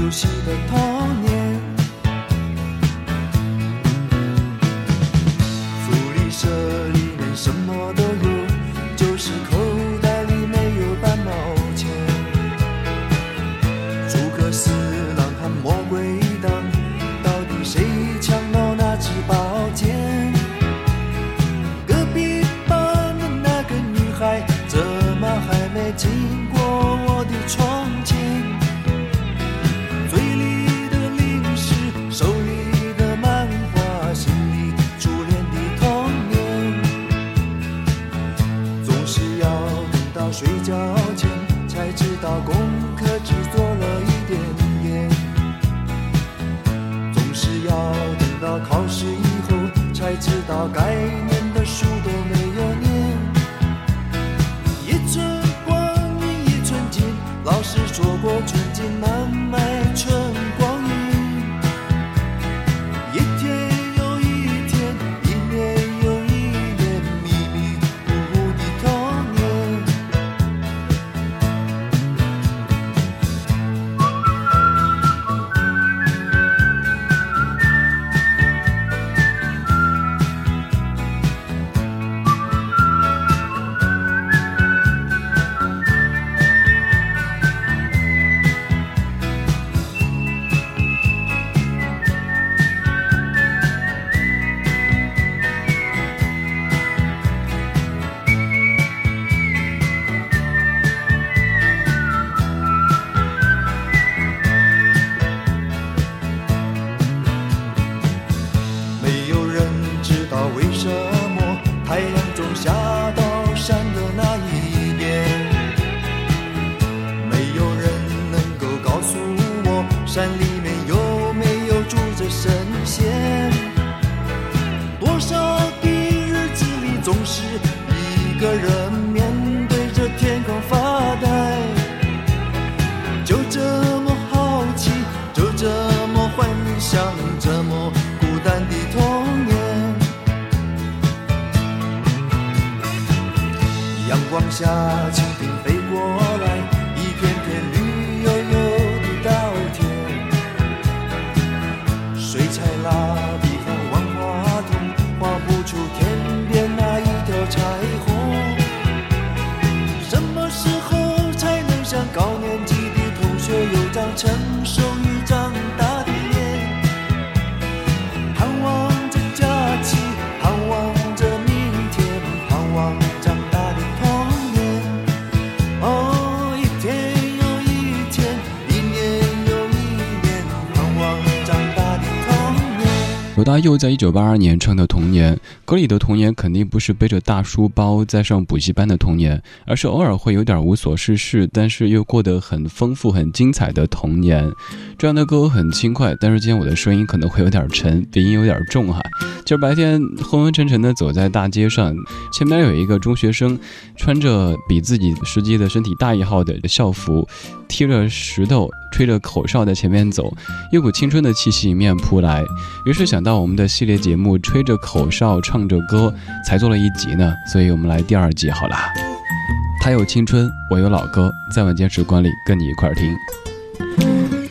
游戏的童年，福利社里面什么？都。谁家？下去。大佑在一九八二年唱的《童年》，歌里的童年肯定不是背着大书包在上补习班的童年，而是偶尔会有点无所事事，但是又过得很丰富、很精彩的童年。这样的歌很轻快，但是今天我的声音可能会有点沉，鼻音有点重哈。今儿白天昏昏沉沉的走在大街上，前面有一个中学生，穿着比自己实际的身体大一号的校服，踢着石头。吹着口哨在前面走，一股青春的气息迎面扑来。于是想到我们的系列节目《吹着口哨唱着歌》才做了一集呢，所以我们来第二集好了。他有青春，我有老歌，在晚间时光里跟你一块儿听。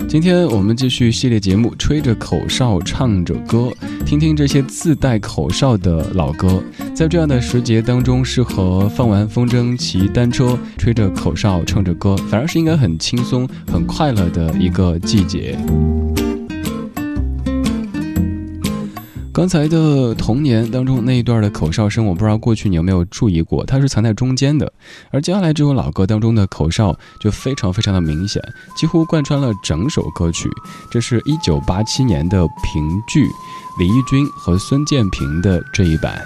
今天我们继续系列节目《吹着口哨唱着歌》，听听这些自带口哨的老歌。在这样的时节当中，适合放完风筝、骑单车、吹着口哨、唱着歌，反而是应该很轻松、很快乐的一个季节。刚才的童年当中那一段的口哨声，我不知道过去你有没有注意过，它是藏在中间的，而接下来这首老歌当中的口哨就非常非常的明显，几乎贯穿了整首歌曲。这是一九八七年的评剧，李翊君和孙建平的这一版。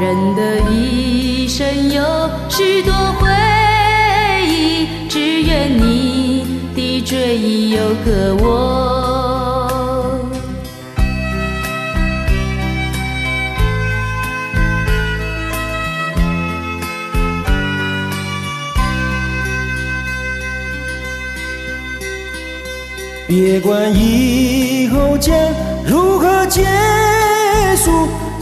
人的一生有许多回忆，只愿你的追忆有个我。别管以后将。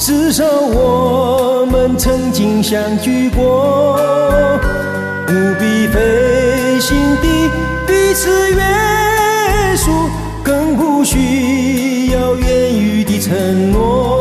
至少我们曾经相聚过，不必费心的彼此约束，更不需要言语的承诺。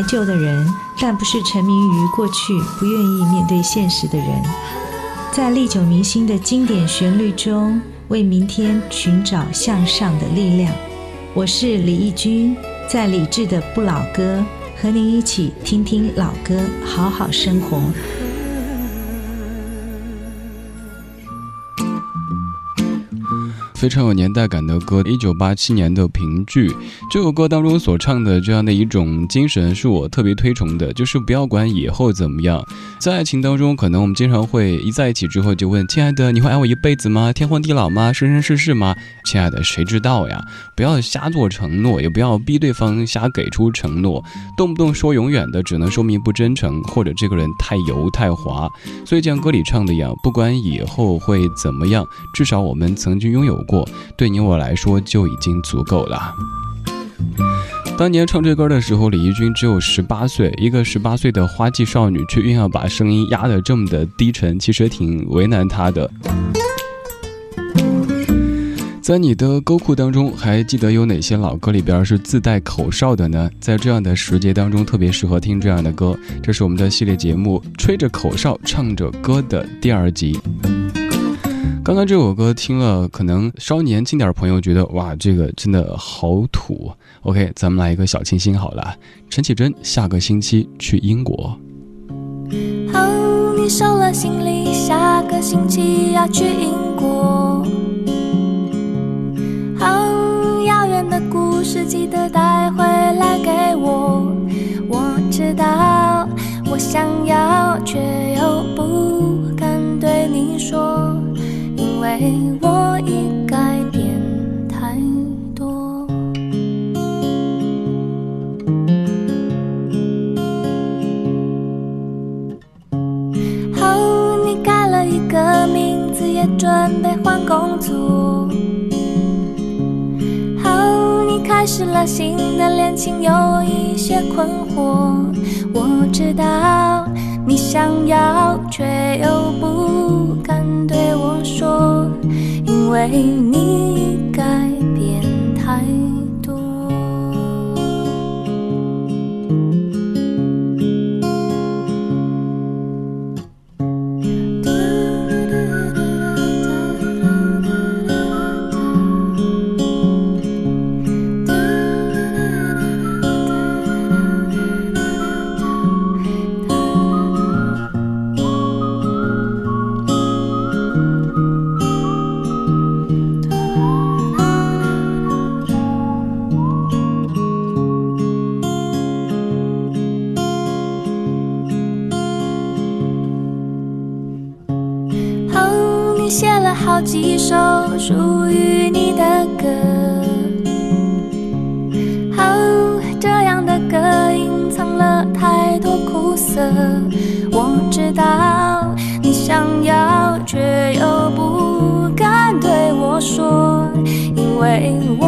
怀旧的人，但不是沉迷于过去、不愿意面对现实的人。在历久弥新的经典旋律中，为明天寻找向上的力量。我是李义君，在理智的《不老歌》，和您一起听听老歌，好好生活。非常有年代感的歌，一九八七年的评剧。这首歌当中所唱的这样的一种精神，是我特别推崇的，就是不要管以后怎么样。在爱情当中，可能我们经常会一在一起之后就问：“亲爱的，你会爱我一辈子吗？天荒地老吗？生生世世吗？”亲爱的，谁知道呀？不要瞎做承诺，也不要逼对方瞎给出承诺，动不动说永远的，只能说明不真诚，或者这个人太油太滑。所以像歌里唱的一样，不管以后会怎么样，至少我们曾经拥有。过对你我来说就已经足够了。当年唱这歌的时候，李翊君只有十八岁，一个十八岁的花季少女却硬要把声音压得这么的低沉，其实挺为难她的。在你的歌库当中，还记得有哪些老歌里边是自带口哨的呢？在这样的时节当中，特别适合听这样的歌。这是我们的系列节目《吹着口哨唱着歌》的第二集。刚刚这首歌听了，可能稍年轻点的朋友觉得哇，这个真的好土。OK，咱们来一个小清新好了。陈绮贞，下个星期去英国。哦，你收了行李，下个星期要去英国。哦，遥远的故事，记得带回来给我。我知道，我想要，却又不敢对你说。为我已改变太多。你改了一个名字，也准备换工作。你开始了新的恋情，有一些困惑。我知道你想要，却又不。为你。几首属于你的歌，哦，这样的歌隐藏了太多苦涩。我知道你想要，却又不敢对我说，因为我。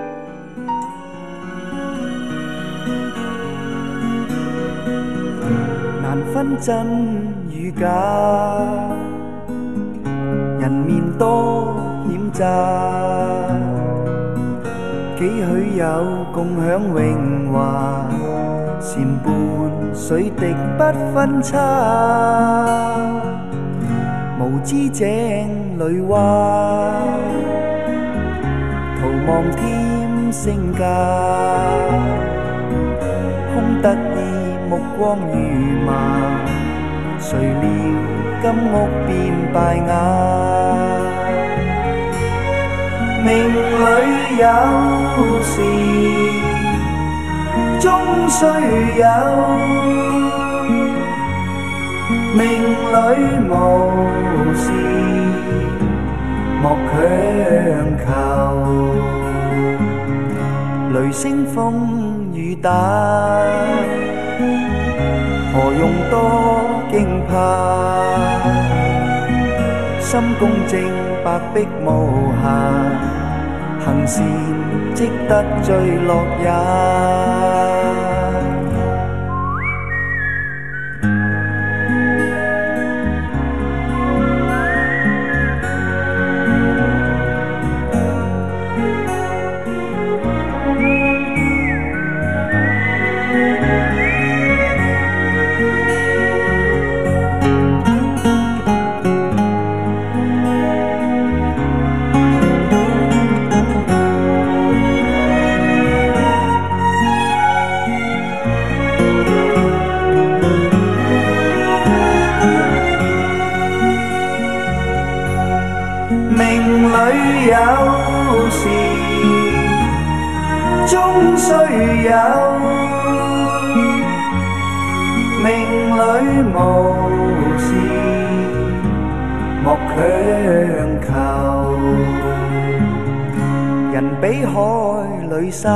难分真与假，人面多险诈，几许有共享荣华，蝉半水滴不分差。无知井里蛙，徒望添身价，空得意。目光如盲，谁料金屋变败瓦？命里有事终须有，命里无事莫强求。雷声风雨打。何用多惊怕？心公正，白璧无瑕。行善积德，最乐也。莫强求，人比海里沙，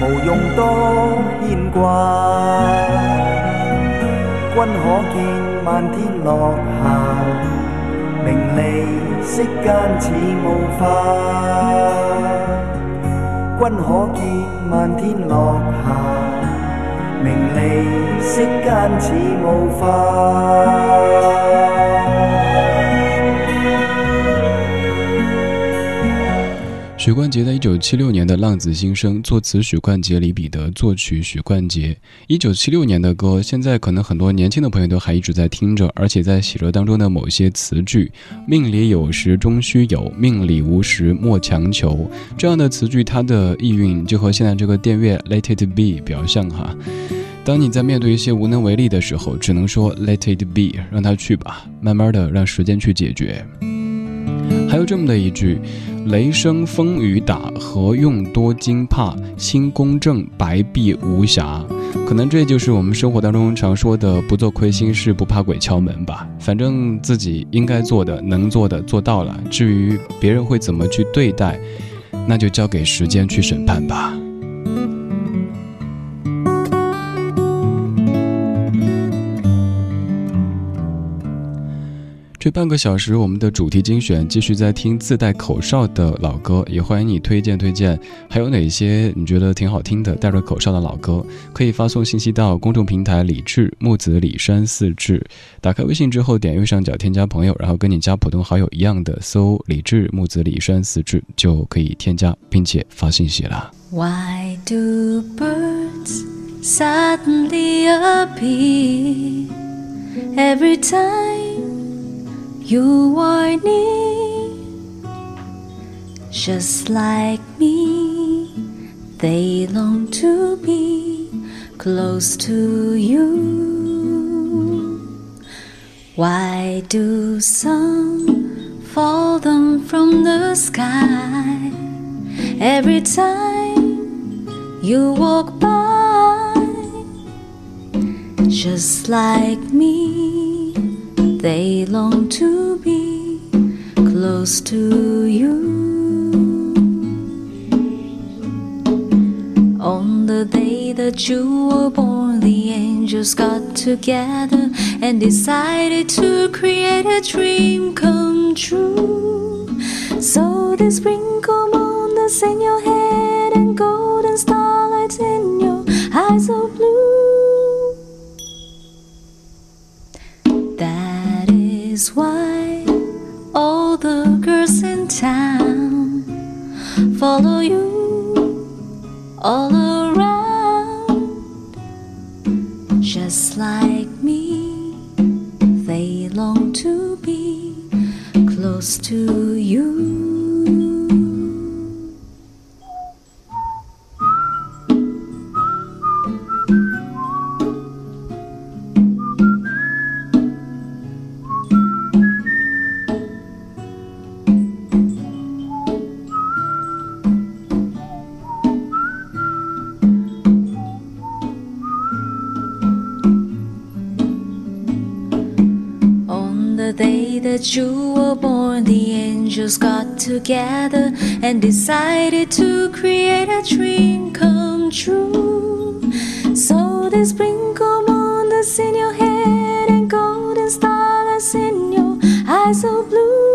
无用多牵挂。君可见漫天落霞，名利世间似雾化。君可见漫天落霞。名利息间似雾化。许冠杰在一九七六年的《浪子心声》作词许冠杰，里彼得，作曲许冠杰。一九七六年的歌，现在可能很多年轻的朋友都还一直在听着。而且在喜乐当中的某些词句，“命里有时终须有，命里无时莫强求”这样的词句，它的意蕴就和现在这个电乐《Let It Be》比较像哈。当你在面对一些无能为力的时候，只能说 Let It Be，让它去吧，慢慢的让时间去解决。还有这么的一句：“雷声风雨打，何用多惊怕？心公正，白璧无瑕。”可能这就是我们生活当中常说的“不做亏心事，不怕鬼敲门”吧。反正自己应该做的、能做的做到了，至于别人会怎么去对待，那就交给时间去审判吧。这半个小时，我们的主题精选继续在听自带口哨的老歌，也欢迎你推荐推荐，还有哪些你觉得挺好听的带着口哨的老歌，可以发送信息到公众平台李智木子李山四智。打开微信之后，点右上角添加朋友，然后跟你加普通好友一样的搜李智木子李山四智就可以添加，并且发信息了。You are near, just like me. They long to be close to you. Why do some fall down from the sky every time you walk by? Just like me. They long to be close to you. On the day that you were born, the angels got together and decided to create a dream come true. So they sprinkle moon in your head and golden starlights in your eyes so blue. that you were born, the angels got together and decided to create a dream come true. So they sprinkle moon that's in your head and golden star that's in your eyes so blue.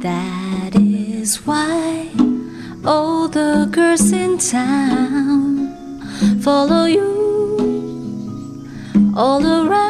That is why all the girls in town follow you all around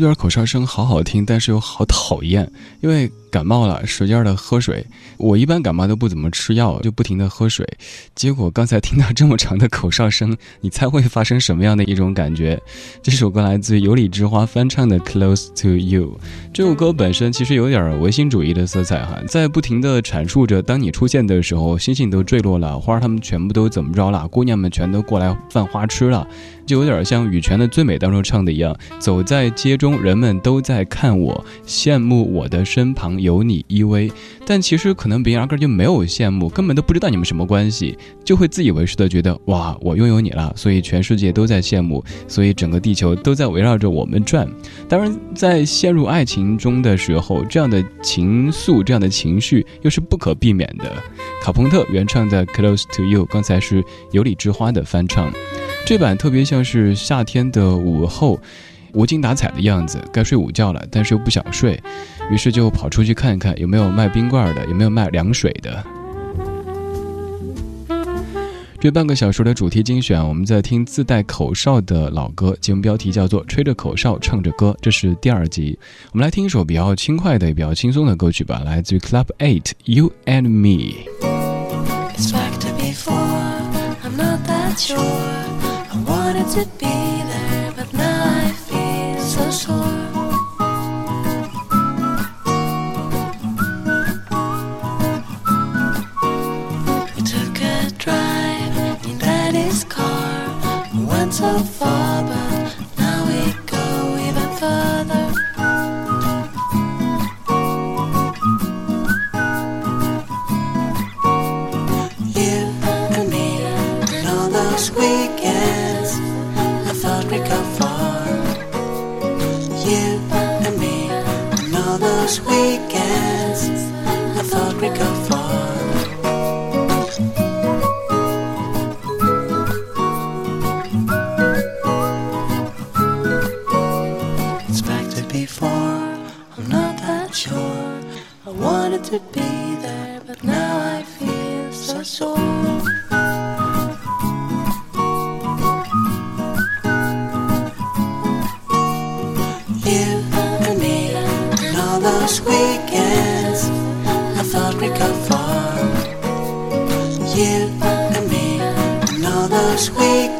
这段口哨声好好听，但是又好讨厌，因为。感冒了，使劲的喝水。我一般感冒都不怎么吃药，就不停的喝水。结果刚才听到这么长的口哨声，你猜会发生什么样的一种感觉？这首歌来自于有理之花翻唱的《Close to You》。这首歌本身其实有点唯心主义的色彩哈，在不停的阐述着：当你出现的时候，星星都坠落了，花儿他们全部都怎么着了？姑娘们全都过来犯花痴了，就有点像羽泉的《最美》当中唱的一样：走在街中，人们都在看我，羡慕我的身旁。有你依偎，但其实可能别人压根就没有羡慕，根本都不知道你们什么关系，就会自以为是的觉得哇，我拥有你了，所以全世界都在羡慕，所以整个地球都在围绕着我们转。当然，在陷入爱情中的时候，这样的情愫、这样的情绪又是不可避免的。卡朋特原唱的《Close to You》，刚才是有理之花的翻唱，这版特别像是夏天的午后。无精打采的样子，该睡午觉了，但是又不想睡，于是就跑出去看一看有没有卖冰棍的，有没有卖凉水的。这半个小时的主题精选，我们在听自带口哨的老歌，节目标题叫做《吹着口哨唱着歌》，这是第二集。我们来听一首比较轻快的、比较轻松的歌曲吧，来自于 Club Eight，《You and Me》。so sure. We took a drive in daddy's car, we went so far. but. last week.